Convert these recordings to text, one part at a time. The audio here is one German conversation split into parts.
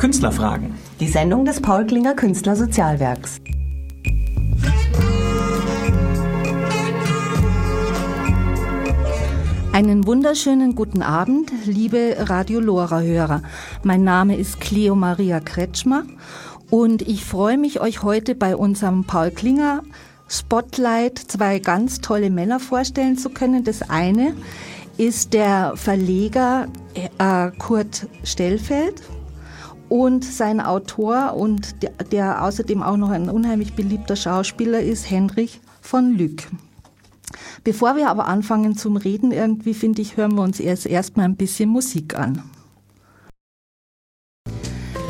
Künstlerfragen. Die Sendung des Paul Klinger Künstlersozialwerks. Einen wunderschönen guten Abend, liebe Radio Lora-Hörer. Mein Name ist Cleo Maria Kretschmer und ich freue mich, euch heute bei unserem Paul Klinger Spotlight zwei ganz tolle Männer vorstellen zu können. Das eine ist der Verleger äh, Kurt Stellfeld und sein Autor und der, der außerdem auch noch ein unheimlich beliebter Schauspieler ist, Henrich von Lück. Bevor wir aber anfangen zum Reden, irgendwie finde ich, hören wir uns erst erstmal ein bisschen Musik an.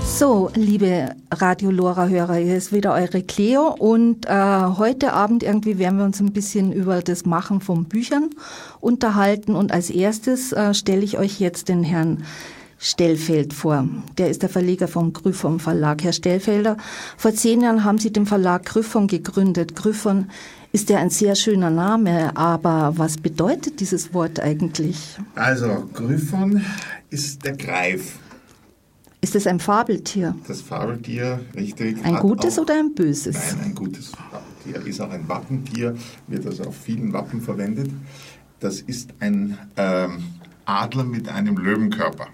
So, liebe Radio Lora-Hörer, hier ist wieder eure Cleo und äh, heute Abend irgendwie werden wir uns ein bisschen über das Machen von Büchern unterhalten und als erstes äh, stelle ich euch jetzt den Herrn Stellfeld vor. Der ist der Verleger vom Gryphon Verlag. Herr Stellfelder, vor zehn Jahren haben Sie den Verlag Gryphon gegründet. Gryphon ist ja ein sehr schöner Name, aber was bedeutet dieses Wort eigentlich? Also, Gryphon ist der Greif. Ist es ein Fabeltier? Das Fabeltier, richtig. Ein gutes auch, oder ein böses? Nein, ein gutes Fabeltier. Ist auch ein Wappentier, wird also auf vielen Wappen verwendet. Das ist ein ähm, Adler mit einem Löwenkörper.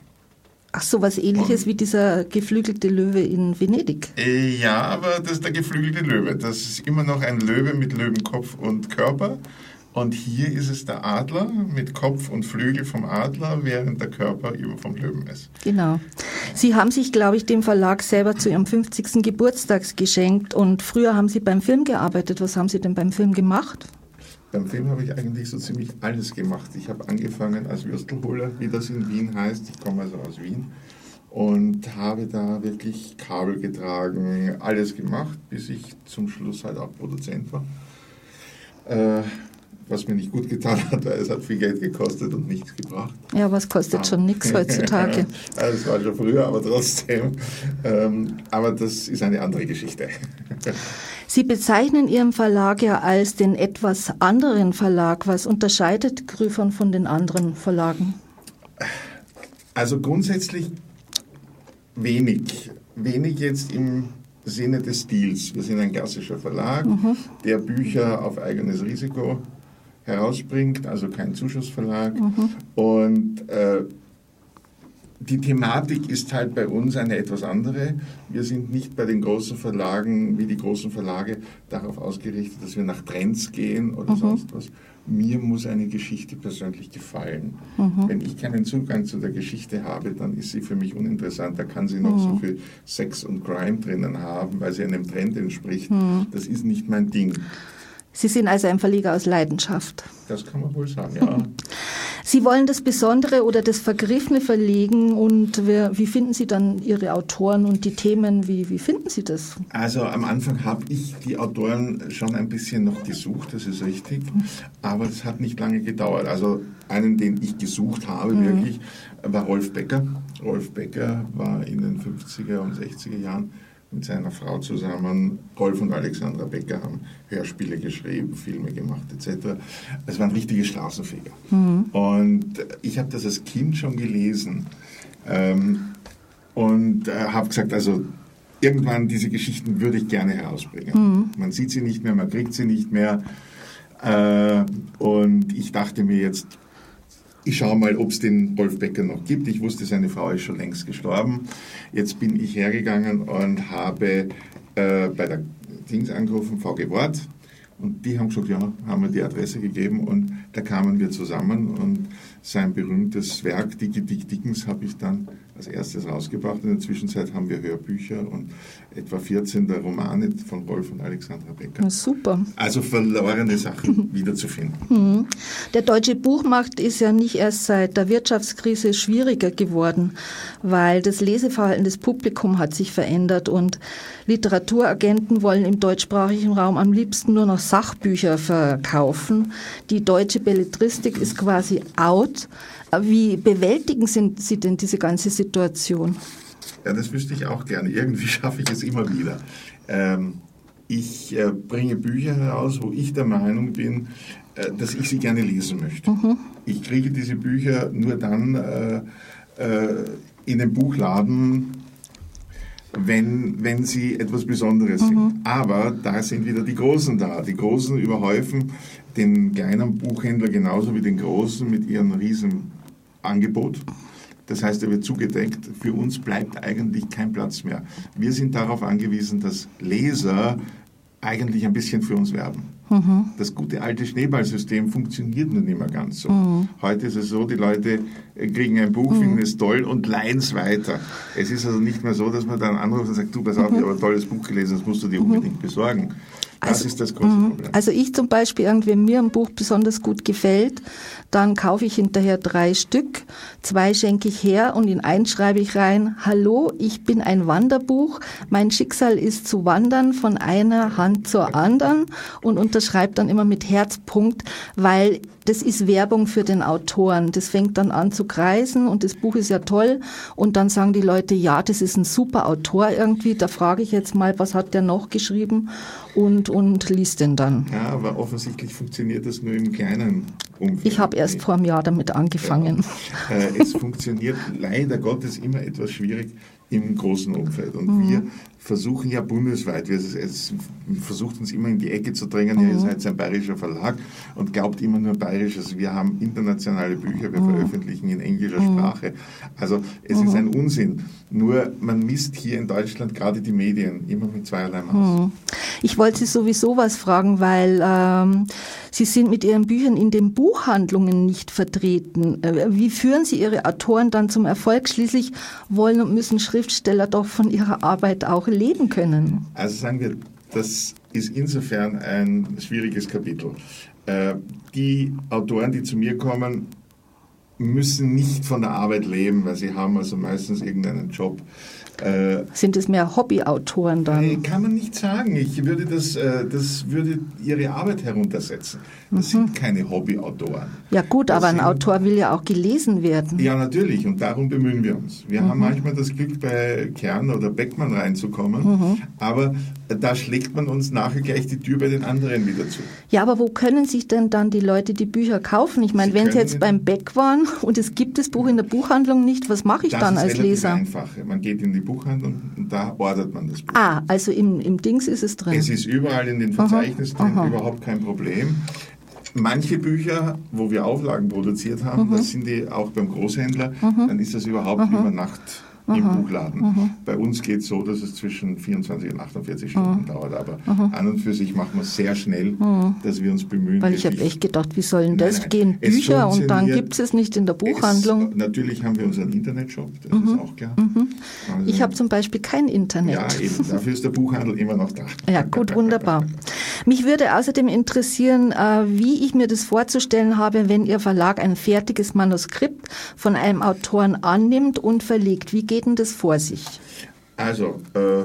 Ach so, was ähnliches Und, wie dieser geflügelte Löwe in Venedig. Äh, ja, aber das ist der geflügelte Löwe. Das ist immer noch ein Löwe mit Löwenkopf und Körper. Und hier ist es der Adler mit Kopf und Flügel vom Adler, während der Körper über vom Löwen ist. Genau. Sie haben sich, glaube ich, dem Verlag selber zu Ihrem 50. Geburtstag geschenkt und früher haben Sie beim Film gearbeitet. Was haben Sie denn beim Film gemacht? Beim Film habe ich eigentlich so ziemlich alles gemacht. Ich habe angefangen als Würstelholer, wie das in Wien heißt. Ich komme also aus Wien und habe da wirklich Kabel getragen, alles gemacht, bis ich zum Schluss halt auch Produzent war. Äh, was mir nicht gut getan hat, weil es hat viel Geld gekostet und nichts gebracht. Ja, was kostet schon nichts heutzutage. das war schon früher, aber trotzdem. Ähm, aber das ist eine andere Geschichte. Sie bezeichnen Ihren Verlag ja als den etwas anderen Verlag. Was unterscheidet Grüfern von den anderen Verlagen? Also grundsätzlich wenig. Wenig jetzt im Sinne des Stils. Wir sind ein klassischer Verlag, mhm. der Bücher auf eigenes Risiko herausbringt, also kein Zuschussverlag. Mhm. Und äh, die Thematik ist halt bei uns eine etwas andere. Wir sind nicht bei den großen Verlagen wie die großen Verlage darauf ausgerichtet, dass wir nach Trends gehen oder mhm. sonst was. Mir muss eine Geschichte persönlich gefallen. Mhm. Wenn ich keinen Zugang zu der Geschichte habe, dann ist sie für mich uninteressant. Da kann sie noch mhm. so viel Sex und Crime drinnen haben, weil sie einem Trend entspricht. Mhm. Das ist nicht mein Ding. Sie sind also ein Verleger aus Leidenschaft. Das kann man wohl sagen, ja. Sie wollen das Besondere oder das Vergriffene verlegen und wie, wie finden Sie dann Ihre Autoren und die Themen? Wie, wie finden Sie das? Also am Anfang habe ich die Autoren schon ein bisschen noch gesucht, das ist richtig, aber es hat nicht lange gedauert. Also einen, den ich gesucht habe mhm. wirklich, war Rolf Becker. Rolf Becker war in den 50er und 60er Jahren mit seiner Frau zusammen. Rolf und Alexandra Becker haben Hörspiele geschrieben, Filme gemacht etc. Es waren richtige Straßenfeger. Mhm. Und ich habe das als Kind schon gelesen ähm, und äh, habe gesagt, also irgendwann diese Geschichten würde ich gerne herausbringen. Mhm. Man sieht sie nicht mehr, man kriegt sie nicht mehr. Äh, und ich dachte mir jetzt, ich schaue mal, ob es den Rolf Becker noch gibt. Ich wusste, seine Frau ist schon längst gestorben. Jetzt bin ich hergegangen und habe äh, bei der Dings angerufen, VG Wort. Und die haben gesagt, ja, haben mir die Adresse gegeben und da kamen wir zusammen und sein berühmtes Werk, Dicke Dick Dickens, habe ich dann als erstes rausgebracht. In der Zwischenzeit haben wir Hörbücher und etwa 14 der Romane von Rolf und Alexandra Becker. Super. Also verlorene Sachen wiederzufinden. Mhm. Der deutsche Buchmarkt ist ja nicht erst seit der Wirtschaftskrise schwieriger geworden, weil das Leseverhalten des Publikums hat sich verändert und Literaturagenten wollen im deutschsprachigen Raum am liebsten nur noch Sachbücher verkaufen. Die deutsche Belletristik ist quasi out. Wie bewältigen Sie denn diese ganze Situation? Ja, das wüsste ich auch gerne. Irgendwie schaffe ich es immer wieder. Ähm, ich äh, bringe Bücher heraus, wo ich der Meinung bin, äh, dass ich sie gerne lesen möchte. Mhm. Ich kriege diese Bücher nur dann äh, äh in den Buchladen wenn, wenn sie etwas Besonderes Mhm. sind. Aber da sind wieder die Großen da. Die Großen überhäufen den kleinen Buchhändler genauso wie den Großen mit ihrem riesen Angebot. Das heißt, er wird zugedeckt. Für uns bleibt eigentlich kein Platz mehr. Wir sind darauf angewiesen, dass Leser eigentlich ein bisschen für uns werben. Das gute alte Schneeballsystem funktioniert nun nicht mehr ganz so. Heute ist es so, die Leute kriegen ein Buch, finden es toll und leihen es weiter. Es ist also nicht mehr so, dass man dann anruft und sagt, du, pass auf, ich habe ein tolles Buch gelesen, das musst du dir unbedingt besorgen. Das Also, ist das große Problem. Also ich zum Beispiel, irgendwie wenn mir ein Buch besonders gut gefällt, dann kaufe ich hinterher drei Stück, zwei schenke ich her und in eins schreibe ich rein, hallo, ich bin ein Wanderbuch, mein Schicksal ist zu wandern von einer Hand zur anderen. Und unterschreibe dann immer mit Herzpunkt, weil das ist Werbung für den Autoren. Das fängt dann an zu kreisen und das Buch ist ja toll und dann sagen die Leute, ja, das ist ein super Autor irgendwie, da frage ich jetzt mal, was hat der noch geschrieben und, und liest den dann. Ja, aber offensichtlich funktioniert das nur im kleinen Umfeld. Ich habe erst vor einem Jahr damit angefangen. Äh, es funktioniert leider Gottes immer etwas schwierig im großen Umfeld. Und Mhm. wir versuchen ja bundesweit, wir, versucht uns immer in die Ecke zu drängen, ja, ihr Mhm. seid ein bayerischer Verlag und glaubt immer nur bayerisches. Wir haben internationale Bücher, wir Mhm. veröffentlichen in englischer Sprache. Also es ist ein Unsinn. Nur man misst hier in Deutschland gerade die Medien immer mit zweierlei Maß. Ich wollte Sie sowieso was fragen, weil ähm, Sie sind mit Ihren Büchern in den Buchhandlungen nicht vertreten. Äh, Wie führen Sie Ihre Autoren dann zum Erfolg? Schließlich wollen und müssen Schriftsteller doch von ihrer Arbeit auch leben können. Also sagen wir, das ist insofern ein schwieriges Kapitel. Äh, Die Autoren, die zu mir kommen, müssen nicht von der Arbeit leben, weil sie haben also meistens irgendeinen Job. Äh, Sind es mehr Hobbyautoren äh, dann? Kann man nicht sagen. Ich würde das, äh, das würde ihre Arbeit heruntersetzen. Das Mhm. sind keine Hobbyautoren. Ja gut, Das aber ein Autor will ja auch gelesen werden. Ja, natürlich. Und darum bemühen wir uns. Wir Mhm. haben manchmal das Glück, bei Kern oder Beckmann reinzukommen. Mhm. Aber da schlägt man uns nachher gleich die Tür bei den anderen wieder zu. Ja, aber wo können sich denn dann die Leute die Bücher kaufen? Ich meine, Sie wenn Sie jetzt beim Beck waren und es gibt das Buch in der Buchhandlung nicht, was mache ich Das dann ist als Leser? einfach. Man geht in die Buchhandlung und da ordert man das Buch. Ah, also im, im Dings ist es drin. Es ist überall in den Verzeichnissen drin, überhaupt kein Problem. Manche Bücher, wo wir Auflagen produziert Mhm. haben, das sind die auch beim Großhändler, dann ist das überhaupt über Nacht im Buchladen. Mhm. Bei uns geht es so, dass es zwischen 24 und 48 Stunden dauert, aber an und für sich machen wir es sehr schnell, dass wir uns bemühen. Mhm. Weil ich habe echt gedacht, wie sollen das Nein, nein. gehen? Es Bücher und dann gibt es nicht in der Buchhandlung. Es, natürlich haben wir unseren Internetshop, das ist auch klar. Also, Mhm. Ich habe zum Beispiel kein Internet. ja, eben, dafür ist der Buchhandel immer noch da. Ja, gut, wunderbar. Mich würde außerdem interessieren, äh, wie ich mir das vorzustellen habe, wenn Ihr Verlag ein fertiges Manuskript von einem Autoren annimmt und verlegt. Wie geht denn das vor sich? Also, äh,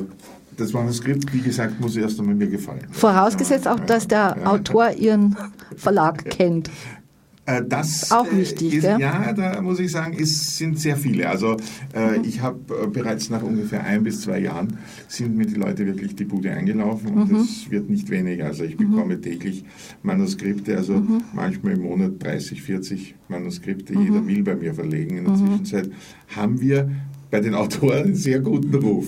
das Manuskript, wie gesagt, muss erst einmal mir gefallen. Vorausgesetzt auch, dass der Ja. Autor Ihren Verlag kennt. Äh, Das Auch äh, wichtig, ist, gell? Ja, da muss ich sagen, es sind sehr viele. Also äh, Mhm. ich habe äh, bereits nach ungefähr ein bis zwei Jahren sind mir die Leute wirklich die Bude eingelaufen und Mhm. es wird nicht weniger. Also ich bekomme täglich Manuskripte, also Mhm. manchmal im Monat 30, 40 Manuskripte. Mhm. Jeder will bei mir verlegen. In der Zwischenzeit haben wir bei den Autoren einen sehr guten Ruf.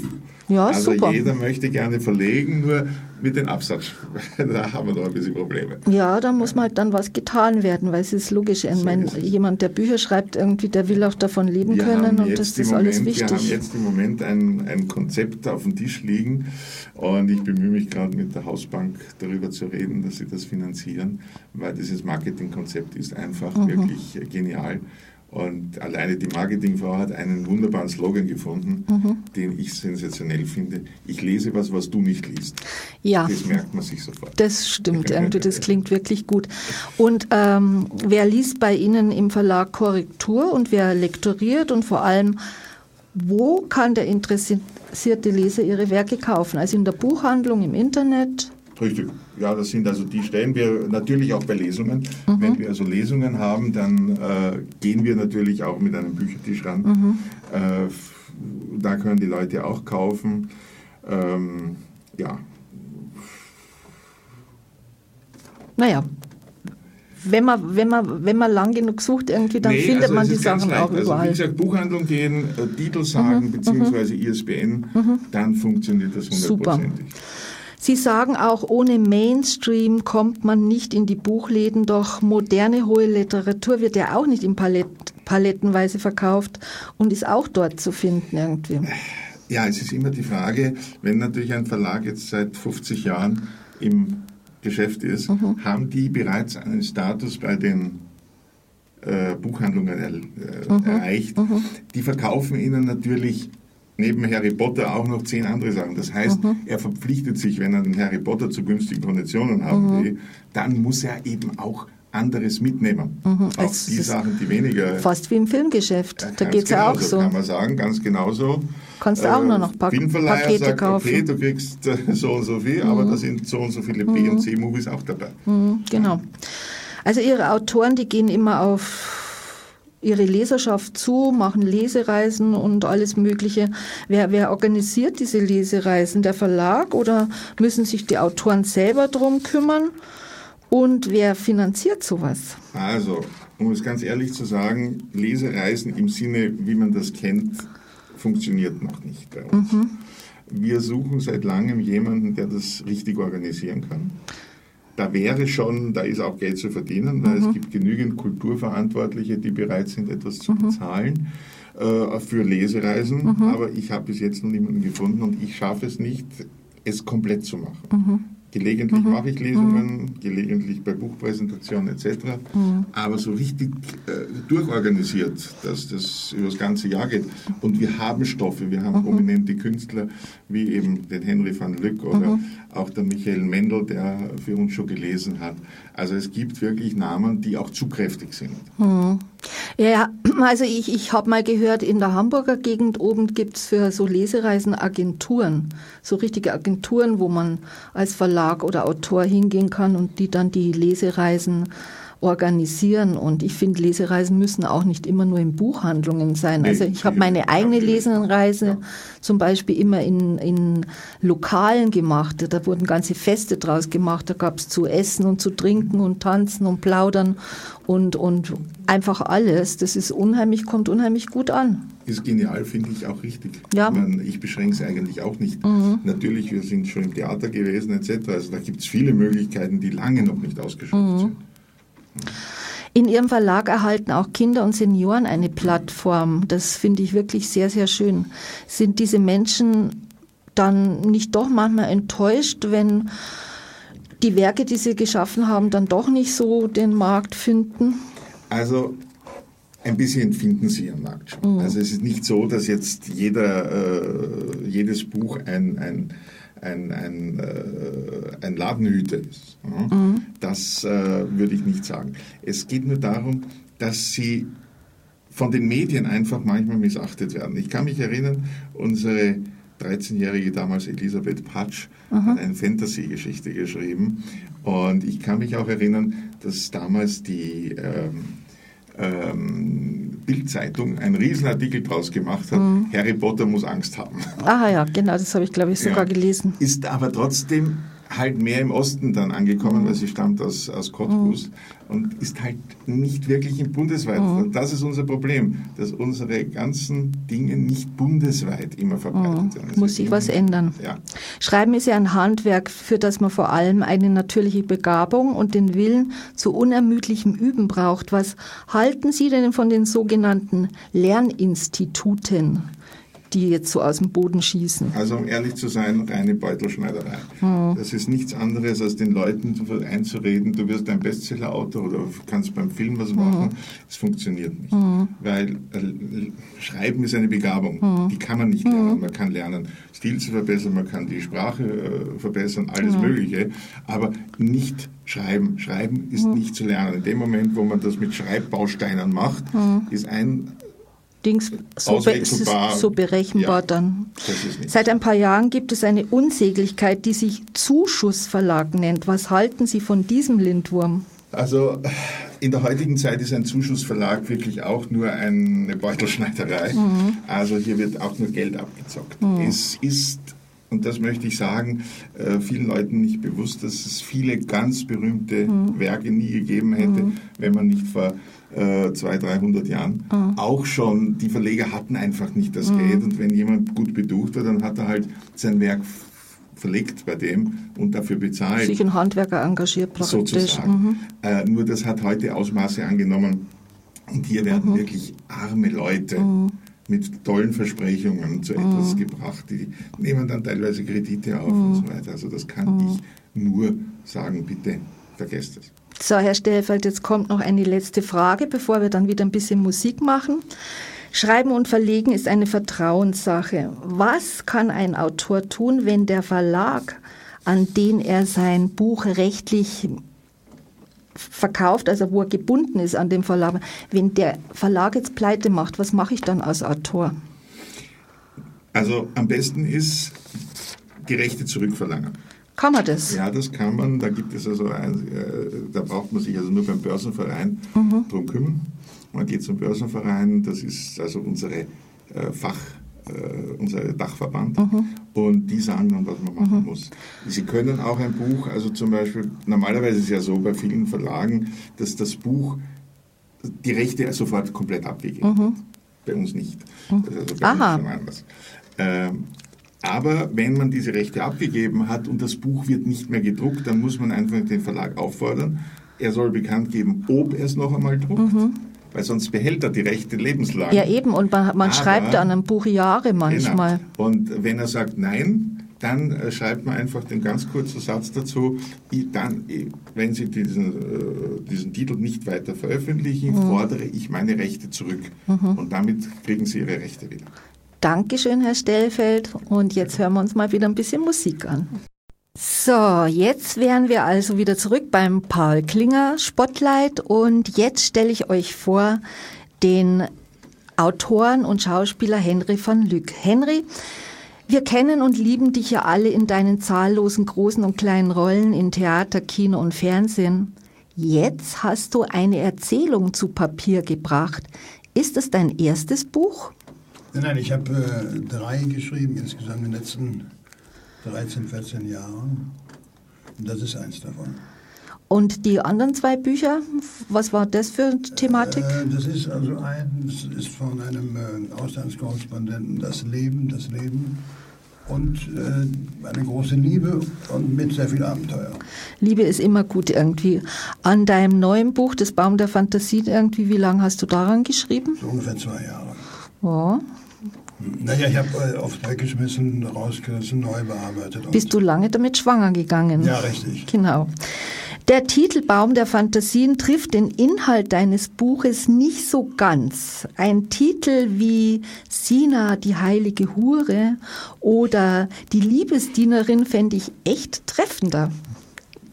Ja, also super. jeder möchte gerne verlegen, nur mit dem Absatz. da haben wir noch ein bisschen Probleme. Ja, da muss mal dann was getan werden, weil es ist logisch. Ich So meine, ist jemand, der Bücher schreibt, irgendwie, der will auch davon leben Wir können und das ist alles Moment, Wir haben wichtig. jetzt im Moment ein, ein Konzept auf dem Tisch liegen und ich bemühe mich gerade mit der Hausbank darüber zu reden, dass sie das finanzieren, weil dieses Marketingkonzept ist einfach Mhm. wirklich genial. Und alleine die Marketingfrau hat einen wunderbaren Slogan gefunden, Mhm. den ich sensationell finde. Ich lese was, was du nicht liest. Ja. Das merkt man sich sofort. Das stimmt irgendwie, das klingt wirklich gut. Und ähm, wer liest bei Ihnen im Verlag Korrektur und wer lektoriert und vor allem, wo kann der interessierte Leser Ihre Werke kaufen? Also in der Buchhandlung, im Internet? Richtig. Ja, das sind also die stellen wir natürlich auch bei Lesungen. Mhm. Wenn wir also Lesungen haben, dann äh, gehen wir natürlich auch mit einem Büchertisch ran. Mhm. Äh, da können die Leute auch kaufen. Ähm, ja, Naja, wenn man, wenn man, wenn man lang genug sucht, irgendwie, dann nee, findet also man die Sachen auch also, überall. Wie gesagt, Buchhandlung gehen, äh, Titel sagen, mhm, beziehungsweise ISBN, mhm. dann funktioniert das hundertprozentig. Sie sagen auch, ohne Mainstream kommt man nicht in die Buchläden, doch moderne hohe Literatur wird ja auch nicht in Palett, palettenweise verkauft und ist auch dort zu finden irgendwie. Ja, es ist immer die Frage, wenn natürlich ein Verlag jetzt seit 50 Jahren im Geschäft ist, mhm. haben die bereits einen Status bei den äh, Buchhandlungen er, äh, mhm. erreicht. Mhm. Die verkaufen ihnen natürlich neben Harry Potter auch noch zehn andere Sachen. Das heißt, mhm. er verpflichtet sich, wenn er den Harry Potter zu günstigen Konditionen haben mhm. will, dann muss er eben auch anderes mitnehmen. Mhm. Auch es die Sachen, die weniger. Fast wie im Filmgeschäft. Da geht es ja auch so. Kann man sagen, ganz genauso. Kannst du auch äh, nur noch Pak Pakete sagt, kaufen. Okay, du kriegst äh, so und so viel, mhm. aber da sind so und so viele B- und. C-Movies auch dabei. Mhm, genau. Also Ihre Autoren, die gehen immer auf ihre Leserschaft zu, machen Lesereisen und alles Mögliche. Wer, wer organisiert diese Lesereisen? Der Verlag oder müssen sich die Autoren selber drum kümmern? Und wer finanziert sowas? Also, um es ganz ehrlich zu sagen, Lesereisen im Sinne, wie man das kennt, funktioniert noch nicht bei uns. Mhm. Wir suchen seit langem jemanden, der das richtig organisieren kann. Da wäre schon, da ist auch Geld zu verdienen, weil mhm. es gibt genügend Kulturverantwortliche, die bereit sind, etwas zu mhm. bezahlen äh, für Lesereisen. Mhm. Aber ich habe bis jetzt noch niemanden gefunden und ich schaffe es nicht, es komplett zu machen. Mhm. Gelegentlich mhm. mache ich Lesungen, mhm. gelegentlich bei Buchpräsentationen etc. Mhm. Aber so richtig äh, durchorganisiert, dass das über das ganze Jahr geht. Und wir haben Stoffe, wir haben mhm. prominente Künstler wie eben den Henry van Lyck oder mhm. auch der Michael Mendel, der für uns schon gelesen hat. Also es gibt wirklich Namen, die auch zugkräftig sind. Ja, also ich, ich habe mal gehört, in der Hamburger Gegend oben gibt es für so Lesereisen Agenturen, so richtige Agenturen, wo man als Verlag oder Autor hingehen kann und die dann die Lesereisen organisieren. Und ich finde, Lesereisen müssen auch nicht immer nur in Buchhandlungen sein. Nee, also ich habe meine eigene Lesenreise ja. zum Beispiel immer in, in Lokalen gemacht. Da wurden ganze Feste draus gemacht. Da gab es zu essen und zu trinken und tanzen und plaudern und, und einfach alles. Das ist unheimlich, kommt unheimlich gut an. Ist genial, finde ich auch richtig. Ja. Ich, meine, ich beschränke es eigentlich auch nicht. Mhm. Natürlich, wir sind schon im Theater gewesen etc. Also da gibt es viele Möglichkeiten, die lange noch nicht ausgeschöpft mhm. sind. In Ihrem Verlag erhalten auch Kinder und Senioren eine Plattform. Das finde ich wirklich sehr, sehr schön. Sind diese Menschen dann nicht doch manchmal enttäuscht, wenn die Werke, die sie geschaffen haben, dann doch nicht so den Markt finden? Also ein bisschen finden sie ihren Markt schon. Mhm. Also es ist nicht so, dass jetzt jeder, äh, jedes Buch ein, ein ein, ein, äh, ein Ladenhüter ist. Ja? Mhm. Das äh, würde ich nicht sagen. Es geht nur darum, dass sie von den Medien einfach manchmal missachtet werden. Ich kann mich erinnern, unsere 13-jährige damals Elisabeth Patsch mhm. hat eine Fantasy-Geschichte geschrieben. Und ich kann mich auch erinnern, dass damals die ähm, ähm, Bildzeitung einen Riesenartikel draus gemacht hat. Mhm. Harry Potter muss Angst haben. Ah ja, genau, das habe ich glaube ich sogar ja, gelesen. Ist aber trotzdem halt mehr im Osten dann angekommen, mhm. weil sie stammt aus, aus Cottbus mhm. und ist halt nicht wirklich im bundesweit. Mhm. Das ist unser Problem, dass unsere ganzen Dinge nicht bundesweit immer verbreitet mhm. sind. Muss sich was ändern. Ja. Schreiben ist ja ein Handwerk, für das man vor allem eine natürliche Begabung und den Willen zu unermüdlichem Üben braucht. Was halten Sie denn von den sogenannten Lerninstituten? Die jetzt so aus dem Boden schießen? Also um ehrlich zu sein, reine Beutelschneiderei. Mhm. Das ist nichts anderes, als den Leuten einzureden, du wirst ein Bestseller-Autor oder kannst beim Film was machen. Es mhm. funktioniert nicht. Mhm. Weil äh, Schreiben ist eine Begabung, mhm. die kann man nicht lernen. Man kann lernen, Stil zu verbessern, man kann die Sprache äh, verbessern, alles Mögliche, aber nicht Schreiben. Schreiben ist nicht zu lernen. In dem Moment, wo man das mit Schreibbausteinen macht, ist ein Dings so, be so berechenbar ja, dann. Seit ein paar Jahren gibt es eine Unsäglichkeit, die sich Zuschussverlag nennt. Was halten Sie von diesem Lindwurm? Also in der heutigen Zeit ist ein Zuschussverlag wirklich auch nur eine Beutelschneiderei. Mhm. Also hier wird auch nur Geld abgezockt. Mhm. Es ist und das möchte ich sagen, äh, vielen Leuten nicht bewusst, dass es viele ganz berühmte mhm. Werke nie gegeben hätte, mhm. wenn man nicht vor äh, 200, 300 Jahren mhm. auch schon, die Verleger hatten einfach nicht das mhm. Geld und wenn jemand gut beducht war, dann hat er halt sein Werk verlegt bei dem und dafür bezahlt. Sich ein Handwerker engagiert praktisch. Sozusagen. Mhm. Äh, nur das hat heute Ausmaße angenommen und hier werden mhm. wirklich arme Leute mhm. Mit tollen Versprechungen zu etwas mhm. gebracht. Die nehmen dann teilweise Kredite auf und mhm. so weiter. Also das kann ich nur sagen, bitte vergesst es. So, Herr Stellfeld, jetzt kommt noch eine letzte Frage, bevor wir dann wieder ein bisschen Musik machen. Schreiben und Verlegen ist eine Vertrauenssache. Was kann ein Autor tun, wenn der Verlag, an den er sein Buch rechtlich verkauft, also wo er gebunden ist an dem Verlag, wenn der Verlag jetzt pleite macht, was mache ich dann als Autor? Also am besten ist die Rechte zurückverlangen. Kann man das? Ja, das kann man. Da gibt es also, ein, äh, da braucht man sich also nur beim Börsenverein mhm. drum kümmern. Man geht zum Börsenverein, das ist also unsere äh, Fach, äh, unser Dachverband mhm. Und die sagen dann, was man machen mhm. muss. Sie können auch ein Buch, also zum Beispiel, normalerweise ist es ja so bei vielen Verlagen, dass das Buch die Rechte sofort komplett abgegeben mhm. Bei uns nicht. Mhm. Das ist also bei Aha. uns schon anders. Ähm, aber wenn man diese Rechte abgegeben hat und das Buch wird nicht mehr gedruckt, dann muss man einfach den Verlag auffordern, er soll bekannt geben, ob er es noch einmal druckt. Mhm weil sonst behält er die Rechte lebenslang. Ja, eben, und man, man schreibt an einem Buch Jahre manchmal. Genau. Und wenn er sagt Nein, dann äh, schreibt man einfach den ganz kurzen Satz dazu, dann, wenn Sie diesen, äh, diesen Titel nicht weiter veröffentlichen, mhm. fordere ich meine Rechte zurück. Mhm. Und damit kriegen Sie Ihre Rechte wieder. Dankeschön, Herr Stellfeld. Und jetzt hören wir uns mal wieder ein bisschen Musik an. So, jetzt wären wir also wieder zurück beim Paul Klinger Spotlight und jetzt stelle ich euch vor den Autoren und Schauspieler Henry van Lück. Henry, wir kennen und lieben dich ja alle in deinen zahllosen großen und kleinen Rollen in Theater, Kino und Fernsehen. Jetzt hast du eine Erzählung zu Papier gebracht. Ist es dein erstes Buch? Nein, nein, ich habe äh, drei geschrieben insgesamt in den letzten 13, 14 Jahren. Und das ist eins davon. Und die anderen zwei Bücher, was war das für Thematik? Äh, das ist also eins ist von einem äh, Auslandskorrespondenten das Leben, das Leben und äh, eine große Liebe und mit sehr viel Abenteuer. Liebe ist immer gut irgendwie. An deinem neuen Buch, Das Baum der Fantasie, irgendwie, wie lange hast du daran geschrieben? So ungefähr zwei Jahre. Ja, naja, ich habe äh, oft weggeschmissen, rausgerissen, neu bearbeitet. Bist du lange damit schwanger gegangen? Ja, richtig. Genau. Der Titelbaum der Fantasien trifft den Inhalt deines Buches nicht so ganz. Ein Titel wie Sina, die heilige Hure oder Die Liebesdienerin fände ich echt treffender.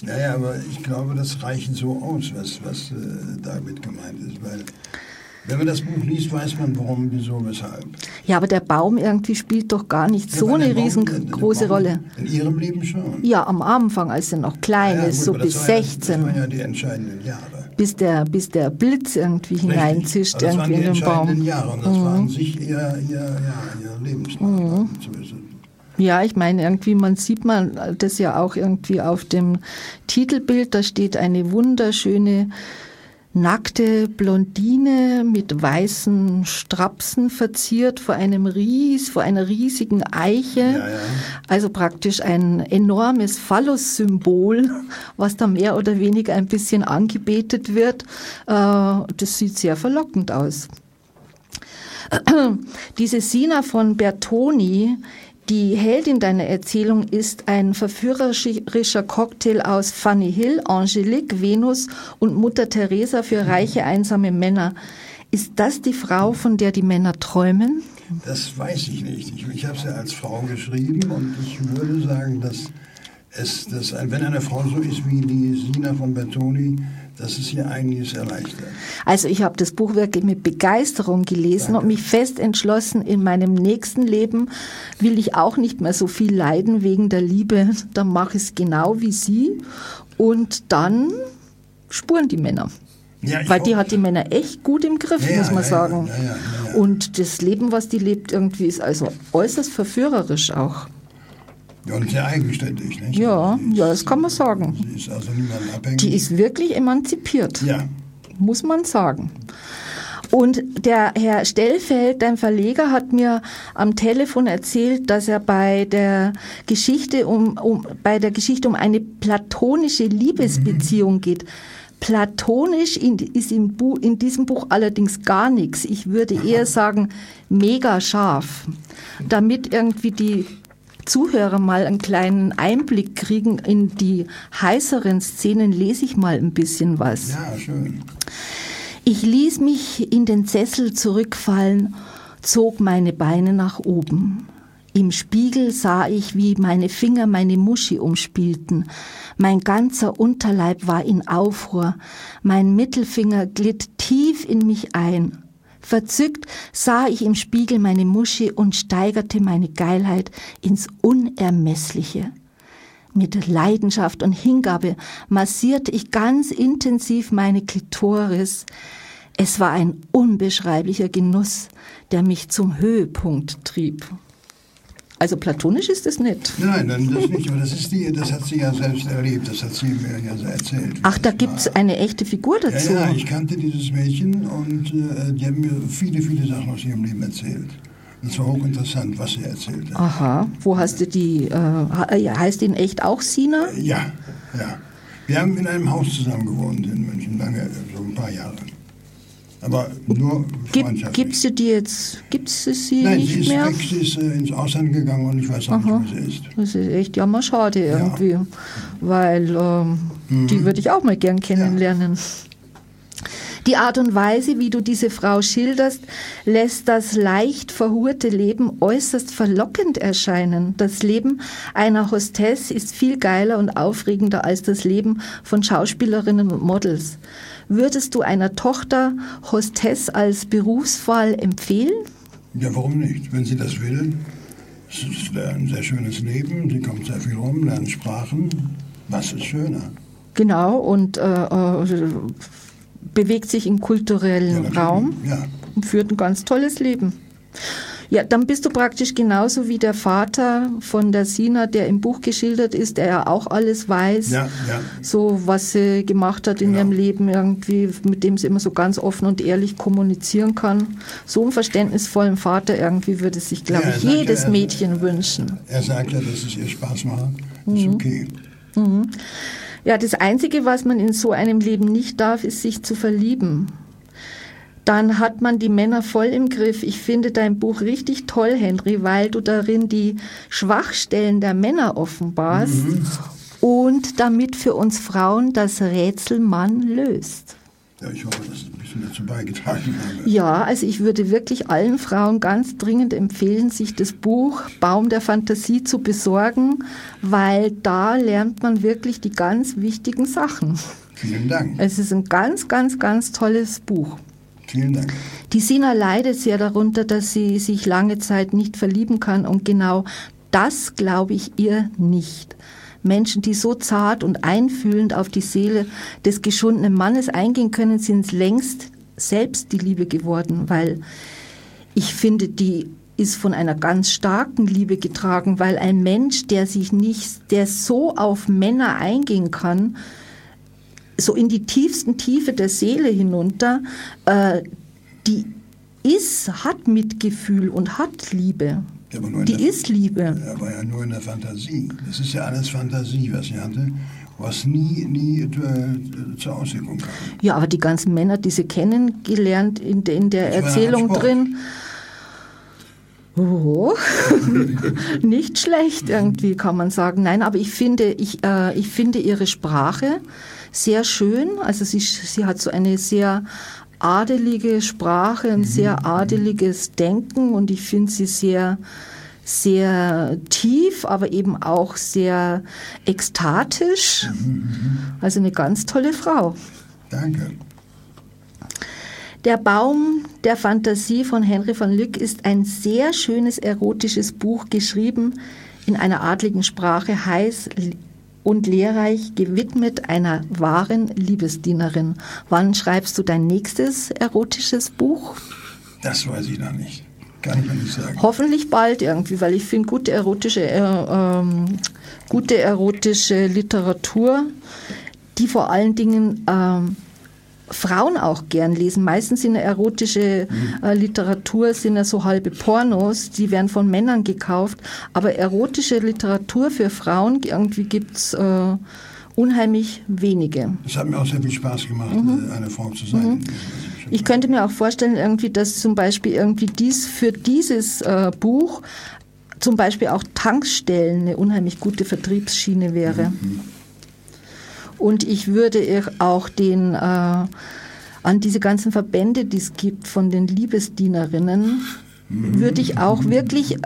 Naja, aber ich glaube, das reicht so aus, was, was äh, damit gemeint ist, weil wenn man das Buch liest, weiß man, warum, wieso, weshalb. Ja, aber der Baum irgendwie spielt doch gar nicht ja, so eine Baum, riesengroße Rolle. In Ihrem Leben schon? Ja, am Anfang, als er noch klein ja, ist, gut, so bis 16. Ja, das waren ja die entscheidenden Jahre. Bis der, bis der Blitz irgendwie Richtig. hineinzischt irgendwie in den Baum. Das waren die Jahre und das mhm. waren sich ihr, ihr, ja, ihr Lebenslang. Mhm. Ja, ich meine, irgendwie, man sieht man das ja auch irgendwie auf dem Titelbild, da steht eine wunderschöne nackte Blondine mit weißen Strapsen verziert vor einem Ries, vor einer riesigen Eiche. Ja, ja. Also praktisch ein enormes Phallus-Symbol, was da mehr oder weniger ein bisschen angebetet wird. Äh, das sieht sehr verlockend aus. Diese Sina von Bertoni die Heldin deiner Erzählung ist ein verführerischer Cocktail aus Fanny Hill, Angelique, Venus und Mutter Teresa für reiche, einsame Männer. Ist das die Frau, von der die Männer träumen? Das weiß ich nicht. Ich, ich habe es ja als Frau geschrieben und ich würde sagen, dass es, dass, wenn eine Frau so ist wie die Sina von Bertoni, dass es ihr einiges erleichtert. Also ich habe das Buch wirklich mit Begeisterung gelesen Danke. und mich fest entschlossen, in meinem nächsten Leben will ich auch nicht mehr so viel leiden wegen der Liebe. Dann mache ich es genau wie sie und dann spuren die Männer. Ja, Weil die hat die Männer echt gut im Griff, ja, muss man ja, sagen. Und das Leben, was die lebt, irgendwie ist also äußerst verführerisch auch. Ja, und sehr eigenständig, nicht? Ja, sie ja, ist- das kann man sagen. Sie ist also niemand abhängig. Die ist wirklich emanzipiert. ja, muss man sagen. Und der Herr Stellfeld, dein Verleger, hat mir am Telefon erzählt, dass er bei der Geschichte um, um bei der Geschichte um eine platonische Liebesbeziehung geht. Platonisch in, ist im Bu in diesem Buch allerdings gar nichts. Ich würde eher sagen mega scharf, damit irgendwie die Zuhörer mal einen kleinen Einblick kriegen in die heißeren Szenen, lese ich mal ein bisschen was. ja, schön. Ich ließ mich in den Sessel zurückfallen, zog meine Beine nach oben. Im Spiegel sah ich, wie meine Finger meine Muschi umspielten. Mein ganzer Unterleib war in Aufruhr. Mein Mittelfinger glitt tief in mich ein. Verzückt sah ich im Spiegel meine Muschi und steigerte meine Geilheit ins Unermessliche. Mit Leidenschaft und Hingabe massierte ich ganz intensiv meine Klitoris. Es war ein unbeschreiblicher Genuss, der mich zum Höhepunkt trieb. Also platonisch ist es nicht. Nein, das nicht, aber das ist die, das hat sie ja selbst erlebt, das hat sie mir ja so erzählt. Ach, da gibt's eine echte Figur Ja, dazu. ja, ich kannte dieses Mädchen und äh, die hat mir viele, viele Sachen aus ihrem Leben erzählt. Das war hochinteressant, was sie erzählte. Aha, wo hast du die, äh, he- heißt die in echt auch Sina? Ja, ja. Wir haben in einem Haus zusammen gewohnt in München, lange, so ein paar Jahre. Aber nur Gib, freundschaftlich. gibst du die jetzt, gibt's du sie Nein, nicht sie ist mehr? weg, sie ist äh, ins Ausland gegangen und ich weiß auch Aha. nicht, wo sie ist. Das ist echt jammer schade irgendwie, weil ähm, Mhm. die würde ich auch mal gern kennenlernen. Die Art und Weise, wie du diese Frau schilderst, lässt das leicht verhurte Leben äußerst verlockend erscheinen. Das Leben einer Hostess ist viel geiler und aufregender als das Leben von Schauspielerinnen und Models. Würdest du einer Tochter Hostess als Berufswahl empfehlen? Ja, warum nicht? Wenn sie das will. Es ist ein sehr schönes Leben, sie kommt sehr viel rum, lernt Sprachen. Was ist schöner? Genau, und äh, äh, bewegt sich im kulturellen natürlich. Raum Ja. und führt ein ganz tolles Leben. Ja, dann bist du praktisch genauso wie der Vater von der Sina, der im Buch geschildert ist, der ja auch alles weiß, Ja, ja. so was sie gemacht hat in Genau. ihrem Leben irgendwie, mit dem sie immer so ganz offen und ehrlich kommunizieren kann. So einen verständnisvollen Vater irgendwie würde sich, glaube Ja, er ich, sagt ja, jedes er- Mädchen wünschen. Er sagt ja, dass es ihr Spaß macht. Mhm. Ist okay. Ja, das Einzige, was man in so einem Leben nicht darf, ist sich zu verlieben. Dann hat man die Männer voll im Griff. Ich finde dein Buch richtig toll, Henry, weil du darin die Schwachstellen der Männer offenbarst und damit für uns Frauen das Rätsel Mann löst. Ja, ich hoffe, bisschen dazu beigetragen habe. Ja, also ich würde wirklich allen Frauen ganz dringend empfehlen, sich das Buch Baum der Fantasie zu besorgen, weil da lernt man wirklich die ganz wichtigen Sachen. Vielen Dank. Es ist ein ganz, ganz, ganz tolles Buch. Vielen Dank. Die Sina leidet sehr darunter, dass sie sich lange Zeit nicht verlieben kann und genau das glaube ich ihr nicht. Menschen, die so zart und einfühlend auf die Seele des geschundenen Mannes eingehen können, sind längst selbst die Liebe geworden, weil ich finde, die ist von einer ganz starken Liebe getragen, weil ein Mensch, der sich nicht, der so auf Männer eingehen kann, so in die tiefsten Tiefe der Seele hinunter, äh, die ist, hat Mitgefühl und hat Liebe. Ja, aber Die der- ist Liebe. Er war ja nur in der Fantasie. Das ist ja alles Fantasie, was sie hatte, was nie, nie äh, zur Auswirkung kam. Ja, aber die ganzen Männer, die sie kennengelernt in, de- in der Erzählung drin, oh, nicht schlecht irgendwie, kann man sagen. Nein, aber ich finde, ich, äh, ich finde ihre Sprache sehr schön. Also sie, sie hat so eine sehr adelige Sprache, ein sehr adeliges Denken und ich finde sie sehr sehr tief, aber eben auch sehr ekstatisch. Also eine ganz tolle Frau. Danke. Der Baum der Fantasie von Henry van Lyck ist ein sehr schönes erotisches Buch, geschrieben in einer adligen Sprache, heiß und lehrreich, gewidmet einer wahren Liebesdienerin. Wann schreibst du dein nächstes erotisches Buch? Das weiß ich noch nicht. Kann ich mir nicht sagen. Hoffentlich bald irgendwie, weil ich finde gute erotische, äh, ähm, gute erotische Literatur, die vor allen Dingen ähm, Frauen auch gern lesen. Meistens in der erotische äh, Literatur sind ja so halbe Pornos, die werden von Männern gekauft. Aber erotische Literatur für Frauen irgendwie gibt's äh, unheimlich wenige. Es hat mir auch sehr viel Spaß gemacht, äh, eine Frau zu sein. Mhm. Ich könnte mir auch vorstellen, irgendwie, dass zum Beispiel irgendwie dies für dieses äh, Buch zum Beispiel auch Tankstellen eine unheimlich gute Vertriebsschiene wäre. Und ich würde auch den äh, an diese ganzen Verbände, die es gibt von den Liebesdienerinnen, würde ich auch wirklich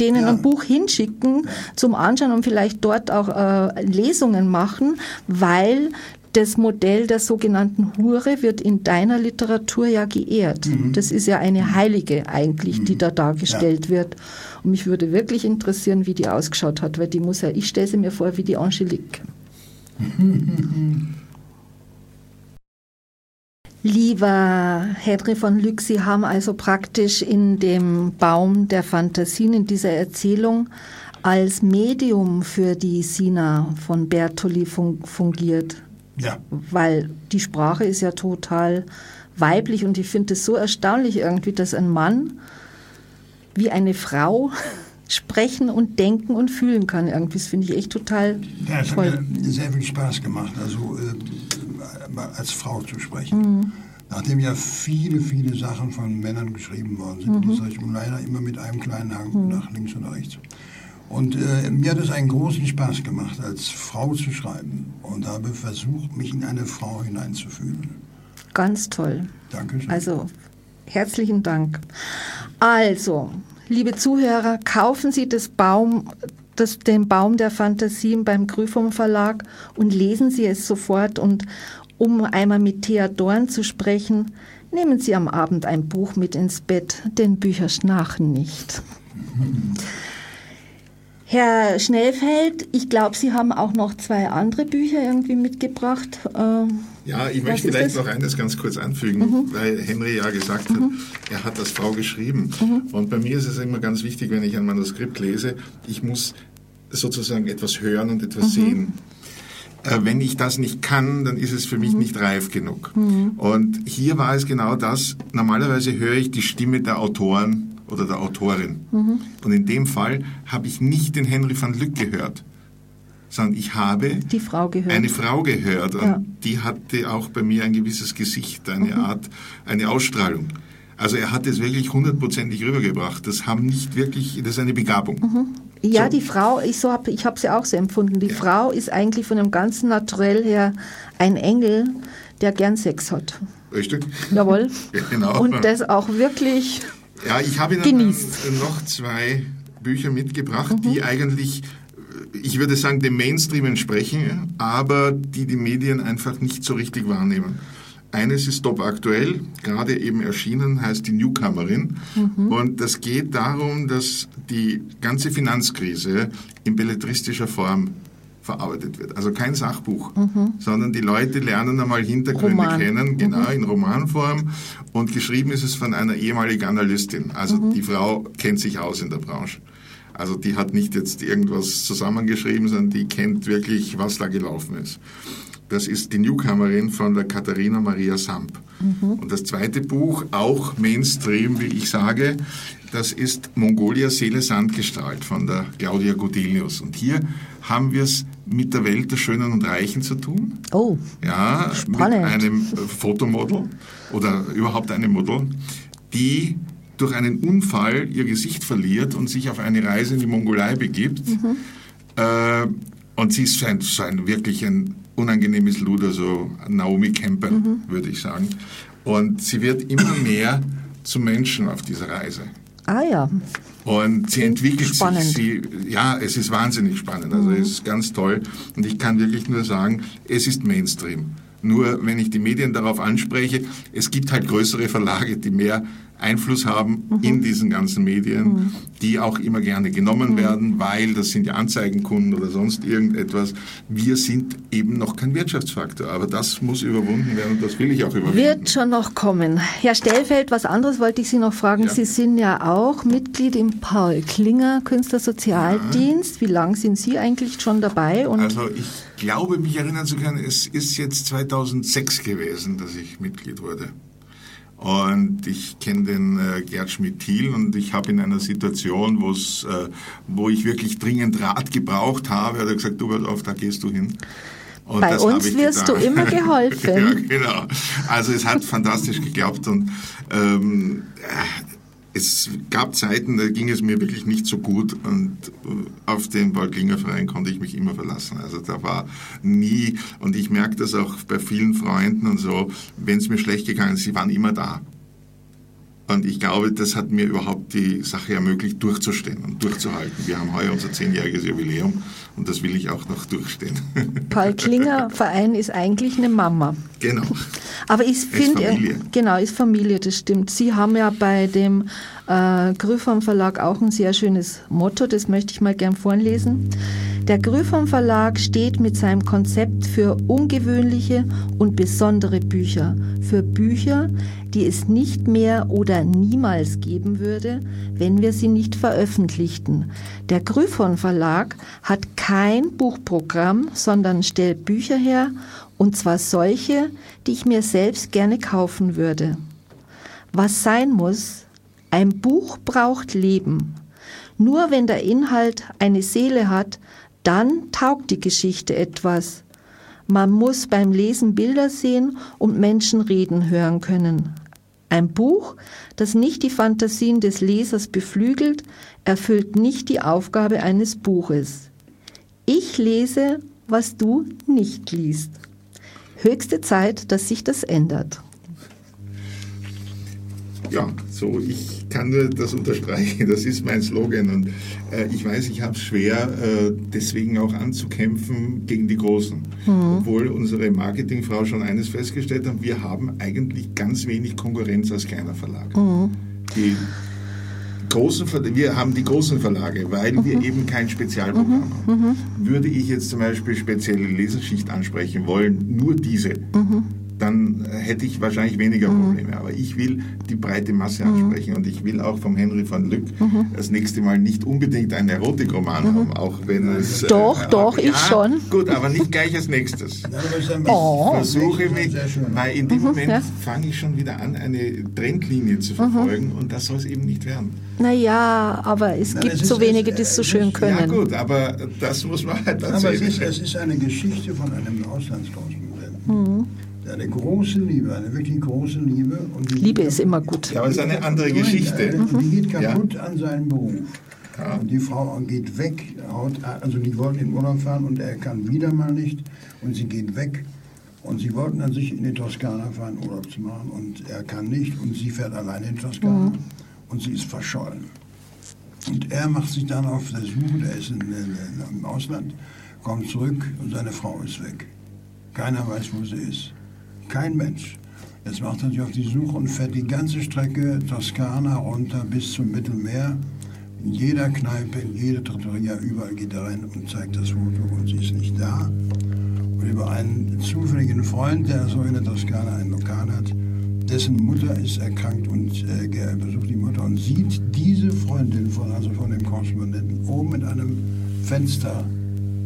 denen Ja. ein Buch hinschicken zum Anschauen und vielleicht dort auch äh, Lesungen machen, weil das Modell der sogenannten Hure wird in deiner Literatur ja geehrt. Das ist ja eine Heilige eigentlich, die da dargestellt wird. Und mich würde wirklich interessieren, wie die ausgeschaut hat, weil die muss ja, ich stelle sie mir vor wie die Angelique. Lieber Henry von Lück, Sie haben also praktisch in dem Baum der Fantasien in dieser Erzählung als Medium für die Sina von Bertoli fun fungiert, Ja, weil die Sprache ist ja total weiblich und ich finde es so erstaunlich irgendwie, dass ein Mann wie eine Frau sprechen und denken und fühlen kann. Irgendwie, das finde ich echt total ja es toll. hat mir sehr viel Spaß gemacht, also äh, als Frau zu sprechen. Mhm. Nachdem ja viele, viele Sachen von Männern geschrieben worden sind, Mhm. die sag ich leider immer mit einem kleinen Hang nach links und rechts. Und äh, mir hat es einen großen Spaß gemacht, als Frau zu schreiben und habe versucht, mich in eine Frau hineinzufühlen. Ganz toll. Dankeschön. Also herzlichen Dank. Also, liebe Zuhörer, kaufen Sie das Baum, das, den Baum der Fantasien beim Grüfum Verlag und lesen Sie es sofort. Und um einmal mit Thea Dorn zu sprechen, nehmen Sie am Abend ein Buch mit ins Bett, denn Bücher schnarchen nicht. Herr Schnellfeld, ich glaube, Sie haben auch noch zwei andere Bücher irgendwie mitgebracht. Ähm, Ja, ich möchte vielleicht noch eines ganz kurz anfügen, weil Henry ja gesagt hat, er hat als Frau geschrieben. Und bei mir ist es immer ganz wichtig, wenn ich ein Manuskript lese, ich muss sozusagen etwas hören und etwas sehen. Äh, Wenn ich das nicht kann, dann ist es für mich nicht reif genug. Und hier war es genau das. Normalerweise höre ich die Stimme der Autoren oder der Autorin. Und in dem Fall habe ich nicht den Henry van Lyck gehört, sondern ich habe Frau eine Frau gehört und Ja. die hatte auch bei mir ein gewisses Gesicht, eine Mhm. Art, eine Ausstrahlung. Also er hat es wirklich hundertprozentig rübergebracht. Das haben nicht wirklich, das ist eine Begabung. Ja, So. die Frau, ich, so hab, ich habe sie auch so empfunden. Die Frau ist eigentlich von dem ganzen Naturell her ein Engel, der gern Sex hat. Richtig? Jawohl. Ja, genau. Und das auch wirklich. Ja, ich habe Ihnen Genießt. noch zwei Bücher mitgebracht, Mhm. die eigentlich, ich würde sagen, dem Mainstream entsprechen, aber die die Medien einfach nicht so richtig wahrnehmen. Eines ist top aktuell, gerade eben erschienen, heißt die Newcomerin. Mhm. Und das geht darum, dass die ganze Finanzkrise in belletristischer Form verarbeitet wird. Also kein Sachbuch, sondern die Leute lernen einmal Hintergründe Mhm. Roman. kennen, genau, in Romanform. Und geschrieben ist es von einer ehemaligen Analystin. Also die Frau kennt sich aus in der Branche. Also die hat nicht jetzt irgendwas zusammengeschrieben, sondern die kennt wirklich, was da gelaufen ist. Das ist die Newcomerin von der Katharina Maria Samp. Und das zweite Buch, auch Mainstream, wie ich sage, das ist Mongolia Seele Sandgestrahlt von der Claudia Godelius. Und hier haben wir es mit der Welt der Schönen und Reichen zu tun. Oh, Ja, Spannend. mit einem äh, Fotomodel oder überhaupt einem Model, die durch einen Unfall ihr Gesicht verliert und sich auf eine Reise in die Mongolei begibt. Äh, und sie ist so ein, so ein wirklich ein unangenehmes Luder, so Naomi Campbell, würde ich sagen. Und sie wird immer mehr zum Menschen auf dieser Reise. ah ja. Und sie entwickelt spannend. sich. Sie, ja, es ist wahnsinnig spannend. Also es ist ganz toll. Und ich kann wirklich nur sagen, es ist Mainstream. Nur wenn ich die Medien darauf anspreche, es gibt halt größere Verlage, die mehr Einfluss haben mhm. in diesen ganzen Medien, mhm. die auch immer gerne genommen mhm. werden, weil das sind ja Anzeigenkunden oder sonst irgendetwas. Wir sind eben noch kein Wirtschaftsfaktor, aber das muss überwunden werden und das will ich auch überwinden. Wird schon noch kommen. Herr Stellfeld, was anderes wollte ich Sie noch fragen. Ja. Sie sind ja auch Mitglied im Paul Klinger Künstlersozialdienst. Ja. Wie lange sind Sie eigentlich schon dabei? Und also ich glaube, mich erinnern zu können, es ist jetzt 2006 gewesen, dass ich Mitglied wurde. Und ich kenne den äh, Gerd Schmidt-Thiel und ich habe in einer Situation, wo's, äh, wo ich wirklich dringend Rat gebraucht habe, hat er gesagt, du, auf, da gehst du hin. Und Bei uns wirst getan. du immer geholfen. ja, genau. Also es hat fantastisch geklappt und ähm, es gab Zeiten, da ging es mir wirklich nicht so gut und äh, auf den Waldlinger Verein konnte ich mich immer verlassen. Also da war nie, und ich merke das auch bei vielen Freunden und so, wenn es mir schlecht gegangen ist, sie waren immer da. Und ich glaube, das hat mir überhaupt die Sache ermöglicht, durchzustehen und durchzuhalten. Wir haben heuer unser zehnjähriges Jubiläum und das will ich auch noch durchstehen. Paul Klinger Verein ist eigentlich eine Mama. Genau. Aber ich finde, genau, ist Familie, das stimmt. Sie haben ja bei dem äh, Grüffam Verlag auch ein sehr schönes Motto, das möchte ich mal gern vorlesen. Der Grüffam Verlag steht mit seinem Konzept für ungewöhnliche und besondere Bücher, für Bücher, die es nicht mehr oder niemals geben würde, wenn wir sie nicht veröffentlichten. Der Grüffon Verlag hat kein Buchprogramm, sondern stellt Bücher her, und zwar solche, die ich mir selbst gerne kaufen würde. Was sein muss, ein Buch braucht Leben. Nur wenn der Inhalt eine Seele hat, dann taugt die Geschichte etwas. Man muss beim Lesen Bilder sehen und Menschen reden hören können. Ein Buch, das nicht die Fantasien des Lesers beflügelt, erfüllt nicht die Aufgabe eines Buches. Ich lese, was du nicht liest. Höchste Zeit, dass sich das ändert. Ja, so, ich kann nur das unterstreichen, das ist mein Slogan und äh, ich weiß, ich habe es schwer, äh, deswegen auch anzukämpfen gegen die Großen. Mhm. Obwohl unsere Marketingfrau schon eines festgestellt hat, wir haben eigentlich ganz wenig Konkurrenz als kleiner Verlag. Mhm. Die großen, wir haben die großen Verlage, weil mhm. wir eben kein Spezialprogramm mhm. haben. Mhm. Würde ich jetzt zum Beispiel spezielle Leserschicht ansprechen wollen, nur diese, mhm dann hätte ich wahrscheinlich weniger mhm. Probleme. Mhm. Aber ich will die breite Masse mhm. ansprechen und ich will auch vom Henry van Lück mhm. das nächste Mal nicht unbedingt einen Erotikroman mhm. haben, auch wenn es... Doch, äh, doch, ich schon. Gut, aber nicht gleich als nächstes. Ich oh. versuche mich, weil in dem mhm, Moment ja. fange ich schon wieder an, eine Trendlinie zu verfolgen und das soll es eben nicht werden. Naja, aber es Nein, gibt so wenige, die es so schön können. Ja gut, aber das muss man halt erzählen. Aber es ist, es ist eine Geschichte von einem Auslandskorrespondenten. Mhm eine große Liebe, eine wirklich große Liebe. Und Liebe ist immer gut. Ja, aber es ist eine andere Geschichte. Und die geht kaputt ja. an seinem Beruf. Ja. Und die Frau geht weg, also die wollten in Urlaub fahren und er kann wieder mal nicht und sie geht weg. Und sie wollten an sich in die Toskana fahren, Urlaub zu machen und er kann nicht und sie fährt alleine in die Toskana mhm. und sie ist verschollen. Und er macht sich dann auf der Suche, der ist in, in, im Ausland, kommt zurück und seine Frau ist weg. Keiner weiß, wo sie ist. Kein Mensch. Jetzt macht er sich auf die Suche und fährt die ganze Strecke Toskana runter bis zum Mittelmeer. In jeder Kneipe, in jeder Trattoria, überall geht er rein und zeigt das Foto und sie ist nicht da. Und über einen zufälligen Freund, der so in der Toskana ein Lokal hat, dessen Mutter ist erkrankt und äh, er besucht die Mutter und sieht diese Freundin von, also von dem Korrespondenten oben in einem Fenster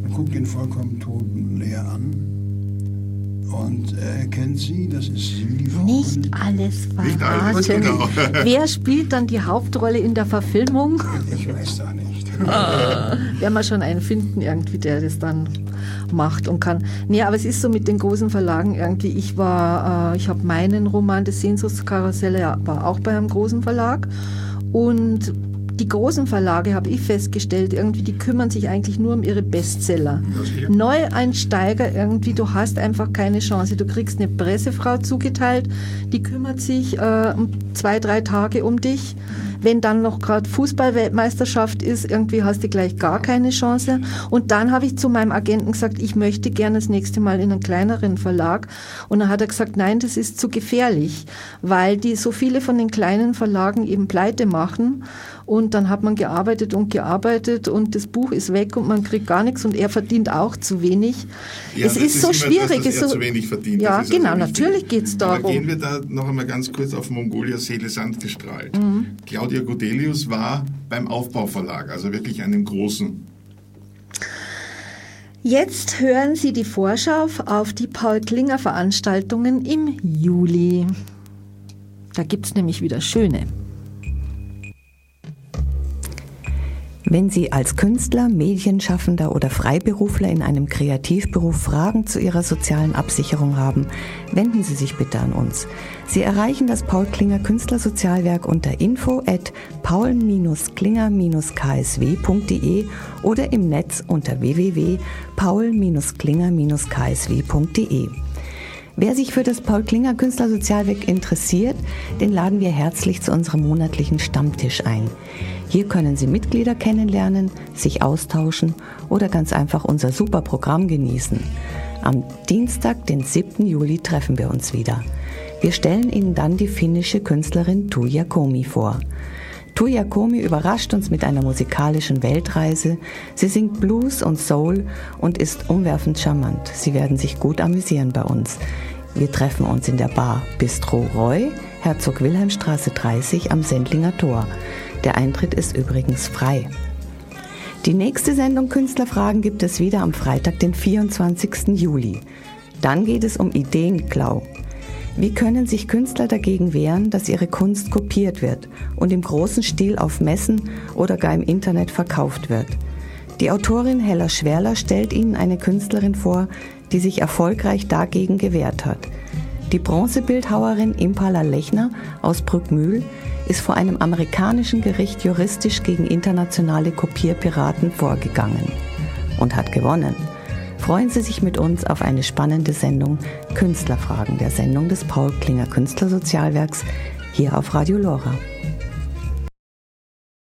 und guckt ihn vollkommen tot und leer an und er kennt sie, das ist Frau. Nicht alles verraten. Nicht alles, genau. Wer spielt dann die Hauptrolle in der Verfilmung? Ich weiß da nicht. Ah, werden wir schon einen finden, irgendwie, der das dann macht und kann. Nee, aber es ist so mit den großen Verlagen irgendwie. Ich war, äh, ich habe meinen Roman Das Sehnsuchtskarussell, war auch bei einem großen Verlag. Und die großen Verlage, habe ich festgestellt, irgendwie, die kümmern sich eigentlich nur um ihre Bestseller. Neueinsteiger irgendwie, du hast einfach keine Chance. Du kriegst eine Pressefrau zugeteilt, die kümmert sich äh, um zwei, drei Tage um dich. Wenn dann noch gerade Fußballweltmeisterschaft ist, irgendwie hast du gleich gar keine Chance. Und dann habe ich zu meinem Agenten gesagt, ich möchte gerne das nächste Mal in einen kleineren Verlag. Und dann hat er gesagt, nein, das ist zu gefährlich, weil die so viele von den kleinen Verlagen eben pleite machen. Und dann hat man gearbeitet und gearbeitet und das Buch ist weg und man kriegt gar nichts und er verdient auch zu wenig. Ja, es ist, ist, so schwierig. Das, so, zu wenig verdient. Ja, genau, also natürlich geht es darum. Aber gehen wir da noch einmal ganz kurz auf Mongolia Seele Sandgestrahlt. Mhm. Claudia Godelius war beim Aufbauverlag, also wirklich einem großen. Jetzt hören Sie die Vorschau auf die Paul Klinger Veranstaltungen im Juli. Da gibt es nämlich wieder schöne. Wenn Sie als Künstler, Medienschaffender oder Freiberufler in einem Kreativberuf Fragen zu Ihrer sozialen Absicherung haben, wenden Sie sich bitte an uns. Sie erreichen das Paul Klinger Künstlersozialwerk unter info at paul-klinger-ksw.de oder im Netz unter www.paul-klinger-ksw.de. Wer sich für das Paul Klinger Künstlersozialwerk interessiert, den laden wir herzlich zu unserem monatlichen Stammtisch ein. Hier können Sie Mitglieder kennenlernen, sich austauschen oder ganz einfach unser super Programm genießen. Am Dienstag, den 7. Juli, treffen wir uns wieder. Wir stellen Ihnen dann die finnische Künstlerin Tuija Komi vor. Tuija Komi überrascht uns mit einer musikalischen Weltreise. Sie singt Blues und Soul und ist umwerfend charmant. Sie werden sich gut amüsieren bei uns. Wir treffen uns in der Bar Bistro Roy, Herzog Wilhelmstraße 30 am Sendlinger Tor. Der Eintritt ist übrigens frei. Die nächste Sendung Künstlerfragen gibt es wieder am Freitag, den 24. Juli. Dann geht es um Ideenklau. Wie können sich Künstler dagegen wehren, dass ihre Kunst kopiert wird und im großen Stil auf Messen oder gar im Internet verkauft wird? Die Autorin Hella Schwerler stellt Ihnen eine Künstlerin vor, die sich erfolgreich dagegen gewehrt hat. Die Bronzebildhauerin Impala Lechner aus Brückmühl ist vor einem amerikanischen Gericht juristisch gegen internationale Kopierpiraten vorgegangen und hat gewonnen. Freuen Sie sich mit uns auf eine spannende Sendung Künstlerfragen der Sendung des Paul Klinger Künstlersozialwerks hier auf Radio Lora.